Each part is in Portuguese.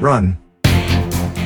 Run.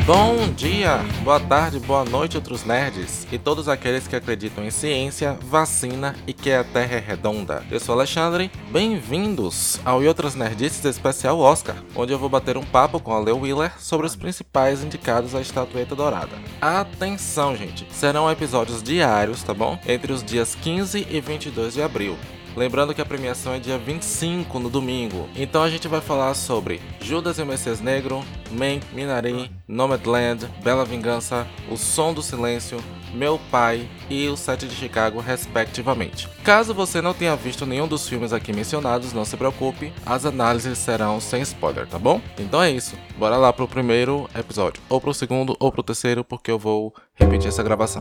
Bom dia, boa tarde, boa noite, outros nerds e todos aqueles que acreditam em ciência, vacina e que a Terra é redonda. Eu sou Alexandre, bem-vindos ao E Outras Nerdices Especial Oscar, onde eu vou bater um papo com a Leo Wheeler sobre os principais indicados à estatueta dourada. Atenção, gente, serão episódios diários, tá bom? Entre os dias 15 e 22 de abril. Lembrando que a premiação é dia 25 no domingo. Então a gente vai falar sobre Judas e o Messias Negro, Mank, Minari, Nomadland, Bela Vingança, O Som do Silêncio, Meu Pai e O Sete de Chicago, respectivamente. Caso você não tenha visto nenhum dos filmes aqui mencionados, não se preocupe, as análises serão sem spoiler, tá bom? Então é isso, bora lá pro primeiro episódio, ou pro segundo ou pro terceiro, porque eu vou repetir essa gravação.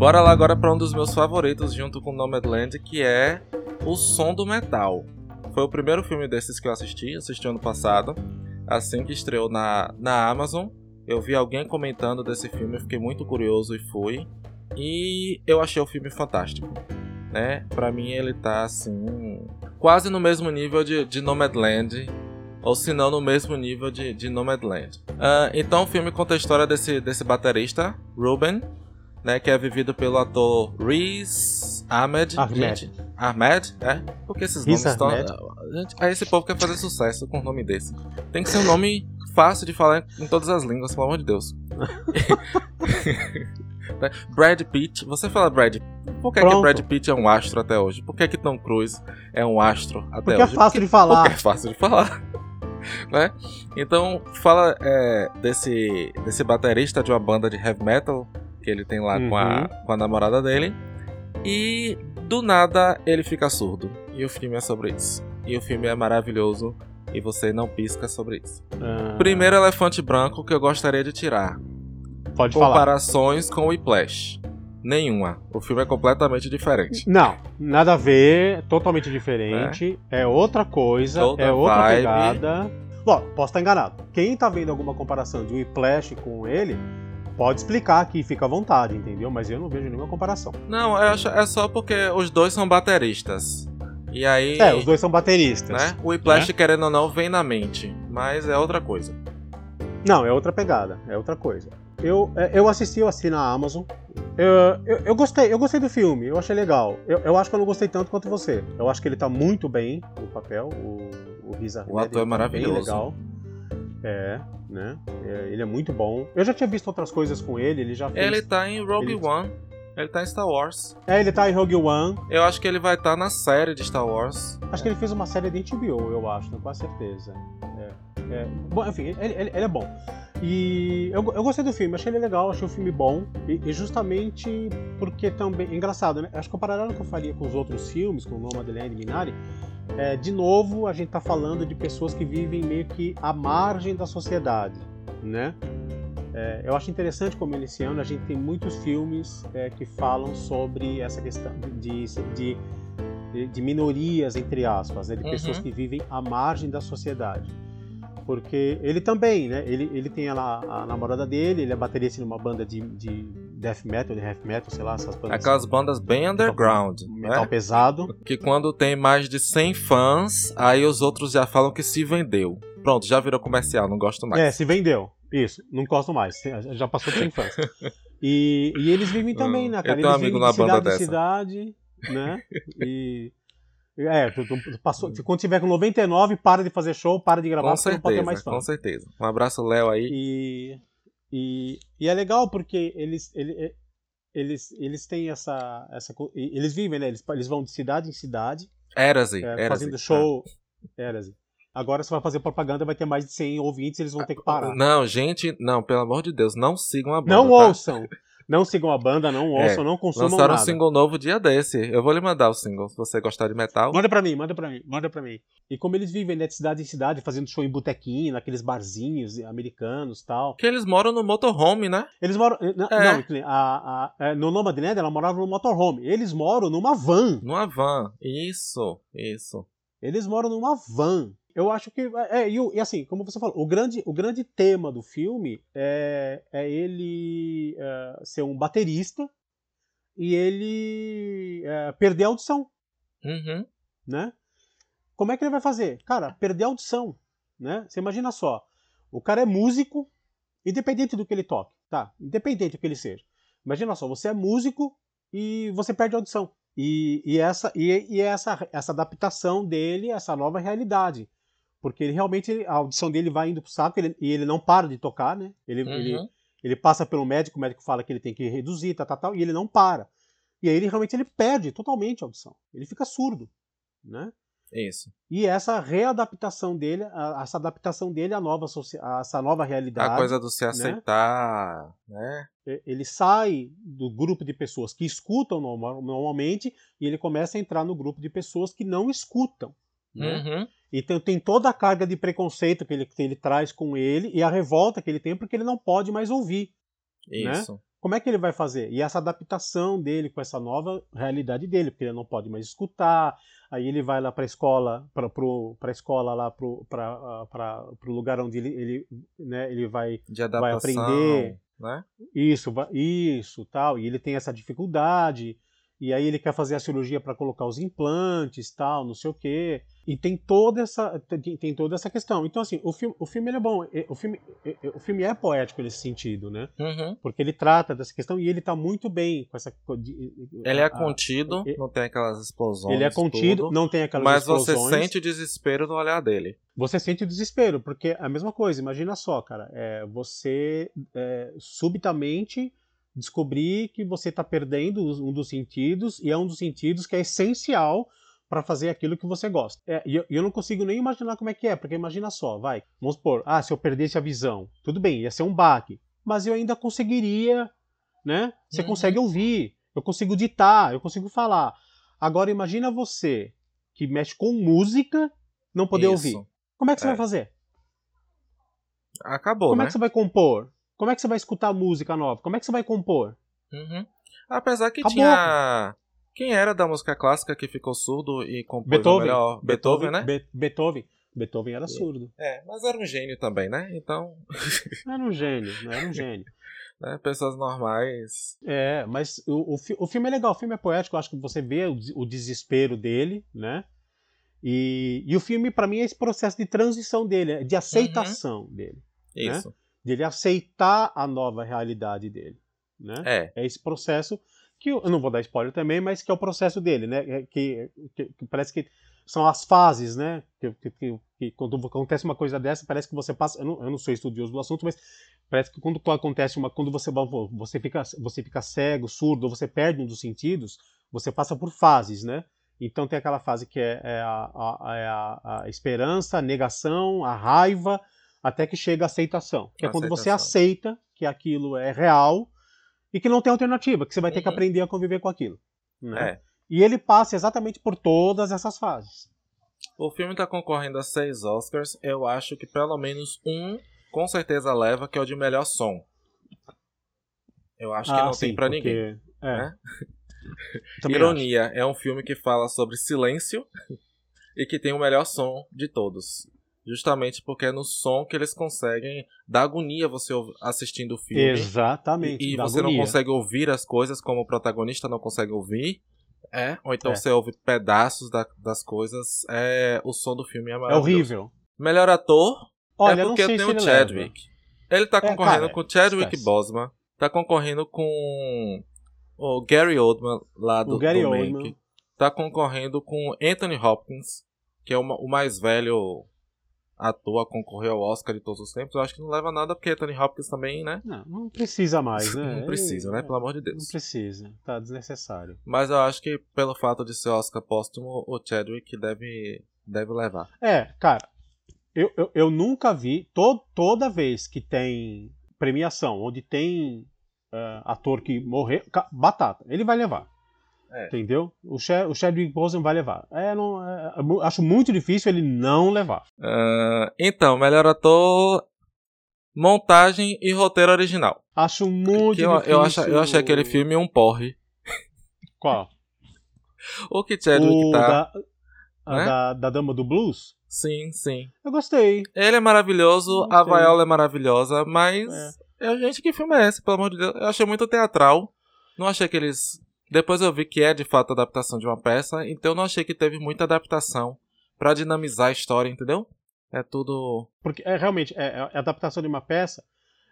Bora lá agora para um dos meus favoritos junto com Nomadland, que é O Som do Metal. Foi o primeiro filme desses que eu assisti, assisti ano passado, assim que estreou na, na Amazon. Eu vi alguém comentando desse filme, fiquei muito curioso e fui. E eu achei o filme fantástico. Né? Pra mim ele tá assim. quase no mesmo nível de, de Nomadland. Ou se não no mesmo nível de, de Nomadland. Uh, então o filme conta a história desse, desse baterista, Ruben, né, que é vivido pelo ator Riz Ahmed. Ahmed. Gente, Ahmed, é? Porque esses Riz nomes estão. Ahmed. Gente, aí esse povo quer fazer sucesso com um nome desse. Tem que ser um nome fácil de falar em todas as línguas, pelo amor de Deus. Brad Pitt, você fala Brad Por que, que Pronto. Brad Pitt é um astro até hoje? Por que, que Tom Cruise é um astro até Porque é hoje? fácil de Porque falar. é fácil de falar. né? Então, fala é, desse, desse baterista de uma banda de heavy metal que ele tem lá com, a, Uhum. com a namorada dele. E do nada ele fica surdo. E o filme é sobre isso. E o filme é maravilhoso. E você não pisca sobre isso. Ah, Primeiro elefante branco que eu gostaria de tirar. pode falar. Comparações com o Whiplash. Nenhuma. O filme é completamente diferente. Não, nada a ver, totalmente diferente. É, outra coisa, Outra é outra vibe. pegada. Bom, posso estar enganado. Quem tá vendo alguma comparação de Whiplash com ele, pode explicar aqui, fica à vontade, entendeu? Mas eu não vejo nenhuma comparação. Não, eu acho, é só porque os dois são bateristas. E aí. É, os dois são bateristas. Né? O Whiplash, querendo ou não, vem na mente. Mas é outra coisa. Não, é outra pegada, é outra coisa. Eu, é, eu assisti, eu assisti na Amazon. Eu, eu, eu gostei, eu gostei do filme, eu achei legal. Eu, eu acho que eu não gostei tanto quanto você. Eu acho que ele tá muito bem no papel, o, o Ahmed, O ator é tá maravilhoso. Bem legal. É, né? É, ele é muito bom. Eu já tinha visto outras coisas com ele, ele já fez. Ele tá em Rogue ele- One. Ele tá em Star Wars. É, ele tá em Rogue One. Eu acho que ele vai estar na série de Star Wars. Acho que ele fez uma série de HBO, eu acho, com certeza. É, é. Bom, enfim, ele, ele- ele é bom. E eu, eu gostei do filme, achei ele legal, achei o filme bom. E, e justamente porque também. Engraçado, né? Acho que o paralelo que eu faria com os outros filmes, com o Nomadland e Minari, é, de novo, a gente tá falando de pessoas que vivem meio que à margem da sociedade, né? É, eu acho interessante como nesse ano a gente tem muitos filmes é, que falam sobre essa questão de, de, de, de minorias, entre aspas, né, de Uhum. pessoas que vivem à margem da sociedade. Porque ele também, né? Ele, ele tem a, a namorada dele, ele é baterista numa banda de, de death metal, de heavy metal, sei lá, essas bandas. Aquelas bandas bem underground. metal Né? pesado. Que quando tem mais de 100 fãs, aí os outros já falam que se vendeu. Pronto, já virou comercial, não gosto mais. É, se vendeu. Isso, não gosto mais. Já passou por infância. E, e eles vivem também, Hum, né, eu cara? tenho um amigo na de banda cidade em dessa. cidade, né? E. É, tu, tu passou, quando tiver com 99, para de fazer show, para de gravar, com porque não pode ter mais certeza, fã. com certeza. Um abraço, Léo, aí. E, e, e é legal porque eles, ele- eles, eles têm essa, essa. Eles vivem, né? Eles, eles vão de cidade em cidade, Erase, é, fazendo show. Erase. Agora você vai fazer propaganda, vai ter mais de 100 ouvintes, eles vão ter que parar. Não, gente, não, pelo amor de Deus, não sigam a banda. Não tá? ouçam. Não sigam a banda, não ouçam, não consumam Lançaram um nada. single novo dia desse. Eu vou lhe mandar o single, se você gostar de metal. Manda pra mim, manda pra mim, manda pra mim. E como eles vivem né, de cidade em cidade, fazendo show em botequinho, naqueles barzinhos americanos tal. Que eles moram no motorhome, né? Eles moram. eh, Não, É. não, a, a, é, no Nomadland ela morava no motorhome. Eles moram numa van. Numa van. Isso, isso. Eles moram numa van. Eu acho que. É, e, e assim, como você falou, o grande, o grande tema do filme é, é ele é, ser um baterista e ele é, perder a audição, Uhum. né? Como é que ele vai fazer? Cara, perder a audição, né? Você imagina só, o cara é músico, independente do que ele toque, tá? Independente do que ele seja. Imagina só, você é músico e você perde a audição. E, e essa, e, e essa, essa adaptação dele, essa nova realidade. Porque ele realmente, a audição dele vai indo pro saco ele, e ele não para de tocar, né? Ele, Uhum. ele, ele passa pelo médico, o médico fala que ele tem que reduzir, tal, tal, tal, e ele não para. E aí ele realmente ele perde totalmente a audição. Ele fica surdo, né? Isso. E essa readaptação dele, a- essa adaptação dele à nova, a essa nova realidade. A coisa do se aceitar, né? e- Ele sai do grupo de pessoas que escutam normal- normalmente e ele começa a entrar no grupo de pessoas que não escutam. Né? Uhum. Então tem toda a carga de preconceito que ele, que ele traz com ele e a revolta que ele tem porque ele não pode mais ouvir. Né? Isso. Como é que ele vai fazer? E essa adaptação dele com essa nova realidade dele, porque ele não pode mais escutar. Aí ele vai lá para a escola, para a escola lá para o lugar onde ele, ele, né, ele vai De adaptação. aprender. Né? isso, isso, tal. E ele tem essa dificuldade. E aí ele quer fazer a cirurgia para colocar os implantes, tal, não sei o quê. E tem toda essa tem, tem toda essa questão. Então assim, o filme, o filme é bom. O filme, o filme é poético nesse sentido, né? Uhum. Porque ele trata dessa questão e ele tá muito bem com essa Ele é a- contido, e- não tem aquelas explosões. ele é contido, tudo, não tem aquelas Mas você explosões. sente o desespero no olhar dele. Você sente o desespero, porque é a mesma coisa, imagina só, cara, é, você é, subitamente descobrir que você está perdendo um dos sentidos, e é um dos sentidos que é essencial para fazer aquilo que você gosta. É, e eu, eu não consigo nem imaginar como é que é, porque imagina só, vai, vamos supor, ah, se eu perdesse a visão, tudo bem, ia ser um baque, mas eu ainda conseguiria, né? Você Uhum. consegue ouvir, eu consigo ditar, eu consigo falar. Agora imagina você que mexe com música, não poder Isso. ouvir. Como é que você É. vai fazer? Acabou, Como né? é que você vai compor? Como é que você vai escutar música nova? Como é que você vai compor? Uhum. Apesar que Acabou. tinha. Quem era da música clássica que ficou surdo e compôs Beethoven. melhor? Beethoven, né? Be- Beethoven. Beethoven era surdo. É, mas era um gênio também, né? Então, Era um gênio, né? era um gênio. né, pessoas normais. É, mas o, o, o filme é legal, o filme é poético, eu acho que você vê o, o desespero dele, né? E, e o filme, pra mim, é esse processo de transição dele, é de aceitação dele. Isso. De ele aceitar a nova realidade dele, né? É. É esse processo que eu eu não vou dar spoiler também, mas que é o processo dele, né? É Que, que- que parece que são as fases, né? Que, que- que- quando acontece uma coisa dessa, parece que você passa. Eu não, eu não sou estudioso do assunto, mas parece que quando acontece uma, quando você você fica você fica cego, surdo, você perde um dos sentidos, você passa por fases, né? Então tem aquela fase que é, é a, a- é a- a esperança, a negação, a raiva, até que chega a aceitação. Que é quando você Aceitação. aceita que aquilo é real e que não tem alternativa, que você vai ter que Uhum. aprender a conviver com aquilo. Né? É. E ele passa exatamente por todas essas fases. O filme tá concorrendo a seis Oscars. Eu acho que pelo menos um, com certeza leva, que é o de melhor som. Eu acho que Ah, não sim, tem pra porque- ninguém. É. né? Ironia, é um filme que fala sobre silêncio e que tem o melhor som de todos. Justamente porque é no som que eles conseguem dar agonia você assistindo o filme. Exatamente. E, e você não agonia. consegue ouvir as coisas como o protagonista não consegue ouvir. É, ou então É. você ouve pedaços da- das coisas. É, o som do filme é É maravilhoso. horrível. Melhor ator Olha, é eu não porque tem o Chadwick. Ele tá É, concorrendo cara, com o Chadwick esquece. Boseman. Tá concorrendo com o Gary Oldman lá do, O Gary do Oldman. Tá concorrendo com Anthony Hopkins, que é o mais velho ator a concorrer ao Oscar de todos os tempos. Eu acho que não leva nada porque Anthony Hopkins também, né? Não, não precisa mais, né? Não precisa, Ele- né? Pelo amor de Não Deus. precisa. Tá desnecessário. Mas eu acho que pelo fato de ser Oscar póstumo, o Chadwick deve, deve levar. É, cara, eu, eu, eu nunca vi, to, toda vez que tem premiação, onde tem eh, ator que morreu, batata, ele vai levar. É. Entendeu? O, Cha- o Chadwick Boseman vai levar. É, não, é, é acho muito difícil ele não levar. Ah, então, melhor ator, montagem e roteiro original. Acho muito Que eu, difícil. eu, achei, eu achei aquele filme um porre. Qual? O que Chadwick o tá. da, né? da, da Dama do Blues? Sim, sim. Eu gostei. Ele é maravilhoso, a. Viola é maravilhosa, mas. É. gente, que filme é esse, pelo amor de Deus? Eu achei muito teatral. Não achei que eles Depois eu vi que é de fato adaptação de uma peça, então eu não achei que teve muita adaptação para dinamizar a história, entendeu? É tudo. Porque é realmente é, é adaptação de uma peça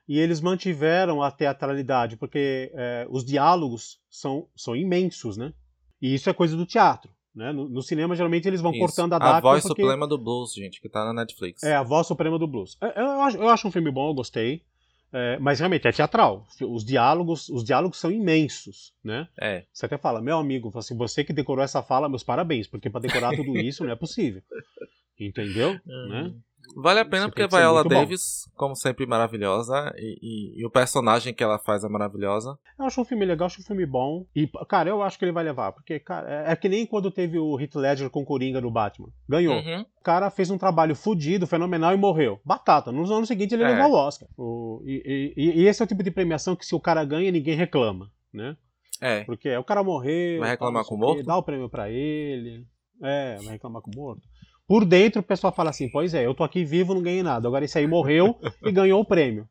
e eles mantiveram a teatralidade, porque é, os diálogos são, são imensos, né? E isso é coisa do teatro. Né? No, no cinema, geralmente, eles vão isso. cortando a data. A voz porque... suprema do blues, gente, que tá na Netflix. É, a voz suprema do blues. Eu, eu, acho, eu acho um filme bom, eu gostei. É, mas realmente é teatral. Os diálogos, os diálogos são imensos, né? É. Você até fala, meu amigo, assim, você que decorou essa fala, meus parabéns, porque para decorar tudo isso não é possível. Entendeu? Né? Vale a pena porque a Viola Davis, bom. como sempre, maravilhosa. E, e, e, o personagem que ela faz é maravilhosa. Eu acho um filme legal, acho um filme bom. E, cara, eu acho que ele vai levar. Porque, cara, é, é que nem quando teve o Heath Ledger com Coringa no Batman. Ganhou. Uhum. O cara fez um trabalho fodido, fenomenal e morreu. Batata. No ano seguinte ele é. levou o Oscar. O, e, e, esse é o tipo de premiação que se o cara ganha, ninguém reclama, né? É. Porque o cara morreu. Vai reclamar com o morto? Dá o prêmio pra ele. É, vai reclamar com o morto. Por dentro o pessoal fala assim: pois é, eu tô aqui vivo, não ganhei nada. Agora esse aí morreu e ganhou o prêmio.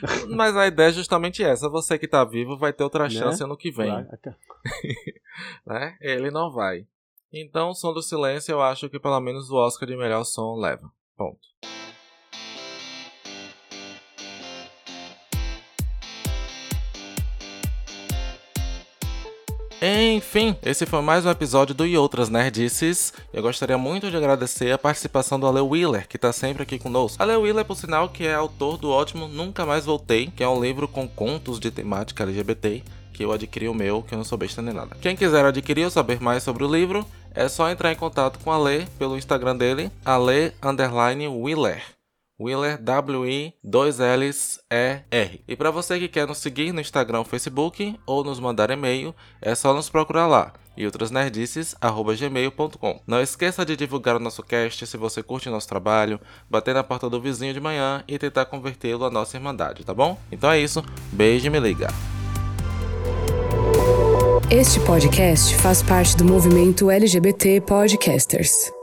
Mas a ideia é justamente essa: você que tá vivo vai ter outra né? chance ano que vem. né? Ele não vai. Então, Som do Silêncio, eu acho que pelo menos o Oscar de melhor som leva. Ponto. Enfim, esse foi mais um episódio do E Outras Nerdices. Eu gostaria muito de agradecer a participação do Ale Wheeler, que está sempre aqui conosco. Ale Wheeler, por sinal, que é autor do ótimo Nunca Mais Voltei, que é um livro com contos de temática LGBT, que eu adquiri o meu, que eu não sou besta nem nada. Quem quiser adquirir ou saber mais sobre o livro, é só entrar em contato com a Ale pelo Instagram dele, ale_wheeler. Wheeler, W-I, 2 L's, E-R. E para você que quer nos seguir no Instagram Facebook ou nos mandar e-mail, é só nos procurar lá e outras nerdices@gmail.com. Não esqueça de divulgar o nosso cast se você curte nosso trabalho, bater na porta do vizinho de manhã e tentar convertê-lo à nossa irmandade, tá bom? Então é isso, beijo e me liga. Este podcast faz parte do movimento LGBT Podcasters.